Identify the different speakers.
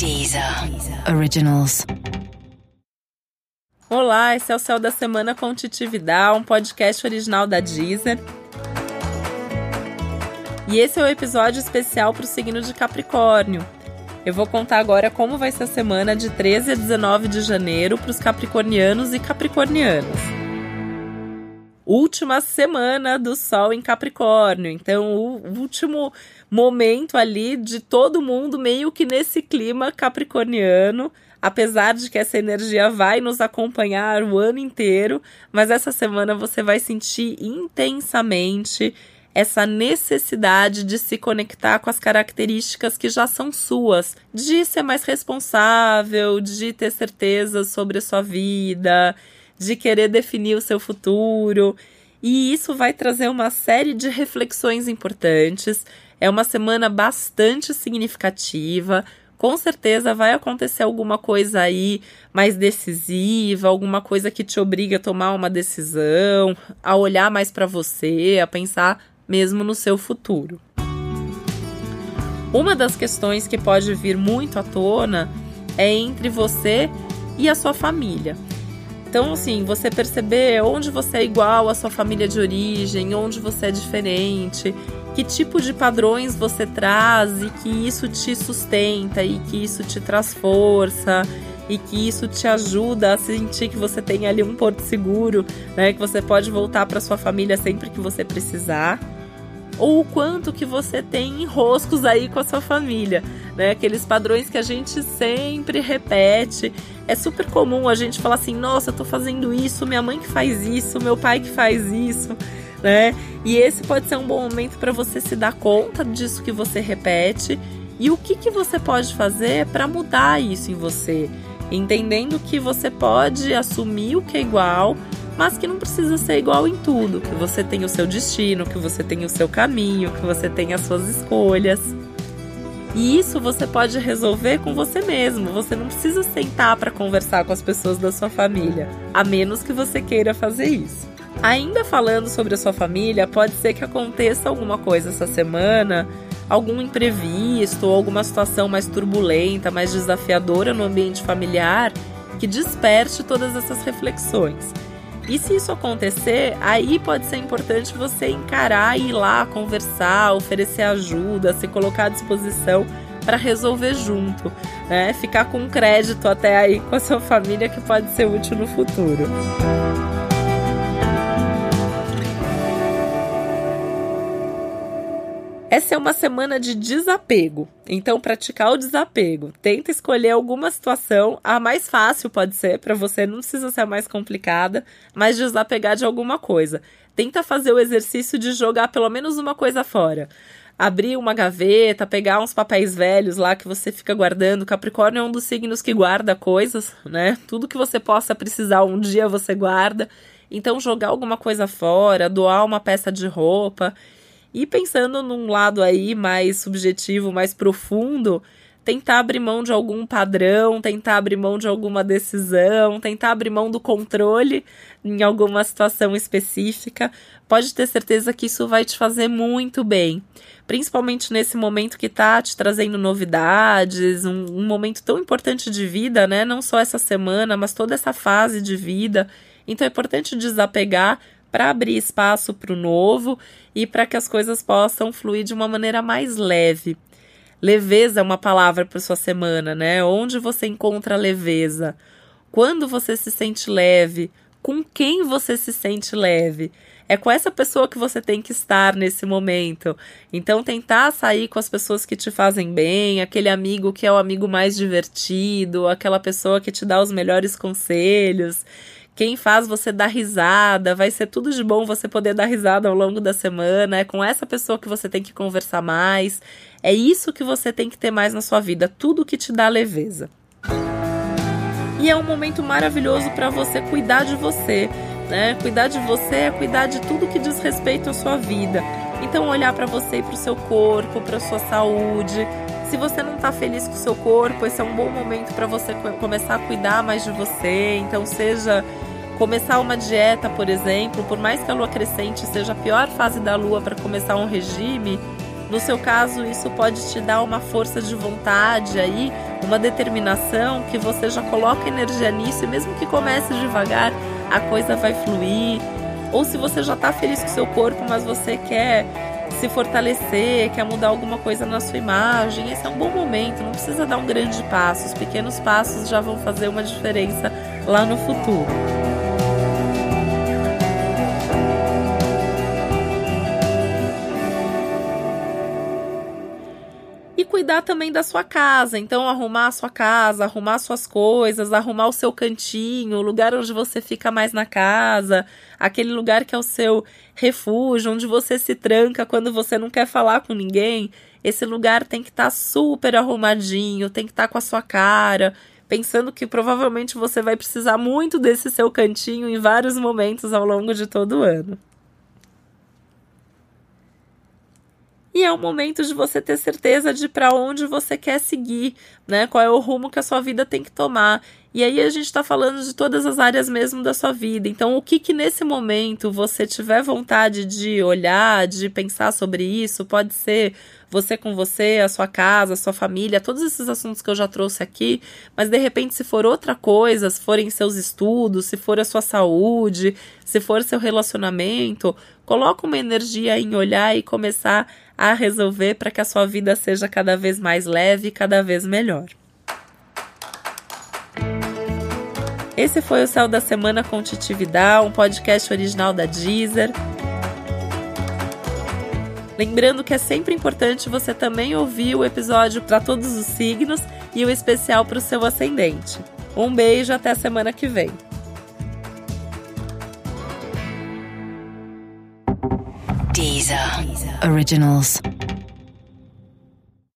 Speaker 1: Deezer Originals.
Speaker 2: Olá, esse é o Céu da Semana com Titividade, um podcast original da Deezer. E esse é o episódio especial para o signo de Capricórnio. Eu vou contar agora como vai ser a semana de 13 a 19 de janeiro para os capricornianos e capricornianas. Última semana do Sol em Capricórnio, então o último momento ali de todo mundo meio que nesse clima capricorniano, apesar de que essa energia vai nos acompanhar o ano inteiro, mas essa semana você vai sentir intensamente essa necessidade de se conectar com as características que já são suas, de ser mais responsável, de ter certeza sobre a sua vida, de querer definir o seu futuro. E isso vai trazer uma série de reflexões importantes. É uma semana bastante significativa. Com certeza vai acontecer alguma coisa aí mais decisiva, alguma coisa que te obriga a tomar uma decisão, a olhar mais para você, a pensar mesmo no seu futuro. Uma das questões que pode vir muito à tona é entre você e a sua família. Então, assim, você perceber onde você é igual à sua família de origem, onde você é diferente, que tipo de padrões você traz e que isso te sustenta e que isso te traz força e que isso te ajuda a sentir que você tem ali um porto seguro, né, que você pode voltar para sua família sempre que você precisar. Ou o quanto que você tem enroscos aí com a sua família, né? Aqueles padrões que a gente sempre repete. É super comum a gente falar assim: "Nossa, tô fazendo isso, minha mãe que faz isso, meu pai que faz isso", né? E esse pode ser um bom momento para você se dar conta disso que você repete e o que que você pode fazer para mudar isso em você, entendendo que você pode assumir o que é igual mas que não precisa ser igual em tudo, que você tem o seu destino, que você tem o seu caminho, que você tem as suas escolhas. E isso você pode resolver com você mesmo. Você não precisa sentar para conversar com as pessoas da sua família, a menos que você queira fazer isso. Ainda falando sobre a sua família, pode ser que aconteça alguma coisa essa semana, algum imprevisto ou alguma situação mais turbulenta, mais desafiadora no ambiente familiar que desperte todas essas reflexões. E se isso acontecer, aí pode ser importante você encarar e ir lá conversar, oferecer ajuda, se colocar à disposição para resolver junto, né? Ficar com crédito até aí com a sua família que pode ser útil no futuro. Essa é uma semana de desapego. Então, praticar o desapego. Tenta escolher alguma situação. A mais fácil pode ser para você, não precisa ser a mais complicada, mas desapegar de alguma coisa. Tenta fazer o exercício de jogar pelo menos uma coisa fora. Abrir uma gaveta, pegar uns papéis velhos lá que você fica guardando. Capricórnio é um dos signos que guarda coisas, né? Tudo que você possa precisar um dia você guarda. Então, jogar alguma coisa fora, doar uma peça de roupa e pensando num lado aí mais subjetivo, mais profundo, tentar abrir mão de algum padrão, tentar abrir mão de alguma decisão, tentar abrir mão do controle em alguma situação específica, pode ter certeza que isso vai te fazer muito bem. Principalmente nesse momento que tá te trazendo novidades, um, um momento tão importante de vida, né? Não só essa semana, mas toda essa fase de vida. Então é importante desapegar para abrir espaço para o novo e para que as coisas possam fluir de uma maneira mais leve. Leveza é uma palavra para sua semana, né? Onde você encontra leveza? Quando você se sente leve? Com quem você se sente leve? É com essa pessoa que você tem que estar nesse momento. Então, tentar sair com as pessoas que te fazem bem, aquele amigo que é o amigo mais divertido, aquela pessoa que te dá os melhores conselhos quem faz você dar risada, vai ser tudo de bom você poder dar risada ao longo da semana, é com essa pessoa que você tem que conversar mais. É isso que você tem que ter mais na sua vida, tudo que te dá leveza. E é um momento maravilhoso para você cuidar de você, né? Cuidar de você é cuidar de tudo que diz respeito à sua vida. Então olhar para você e para o seu corpo, para sua saúde. Se você não está feliz com o seu corpo, esse é um bom momento para você começar a cuidar mais de você. Então seja Começar uma dieta, por exemplo, por mais que a lua crescente seja a pior fase da lua para começar um regime, no seu caso isso pode te dar uma força de vontade aí uma determinação que você já coloca energia nisso e mesmo que comece devagar, a coisa vai fluir. Ou se você já está feliz com seu corpo, mas você quer se fortalecer, quer mudar alguma coisa na sua imagem, esse é um bom momento, não precisa dar um grande passo, os pequenos passos já vão fazer uma diferença lá no futuro. Cuidar também da sua casa. Então, arrumar a sua casa, arrumar suas coisas, arrumar o seu cantinho, o lugar onde você fica mais na casa, aquele lugar que é o seu refúgio, onde você se tranca quando você não quer falar com ninguém. Esse lugar tem que estar tá super arrumadinho, tem que estar tá com a sua cara, pensando que provavelmente você vai precisar muito desse seu cantinho em vários momentos ao longo de todo o ano. E é o momento de você ter certeza de para onde você quer seguir, né? Qual é o rumo que a sua vida tem que tomar. E aí a gente está falando de todas as áreas mesmo da sua vida. Então, o que que nesse momento você tiver vontade de olhar, de pensar sobre isso, pode ser você com você, a sua casa, a sua família, todos esses assuntos que eu já trouxe aqui, mas de repente se for outra coisa, se forem seus estudos, se for a sua saúde, se for seu relacionamento, coloca uma energia em olhar e começar a resolver para que a sua vida seja cada vez mais leve e cada vez melhor. Esse foi o Céu da Semana com Titividade, um podcast original da Deezer. Lembrando que é sempre importante você também ouvir o episódio para todos os signos e o especial para o seu ascendente. Um beijo, até a semana que vem.
Speaker 1: Deezer. Deezer. Originals.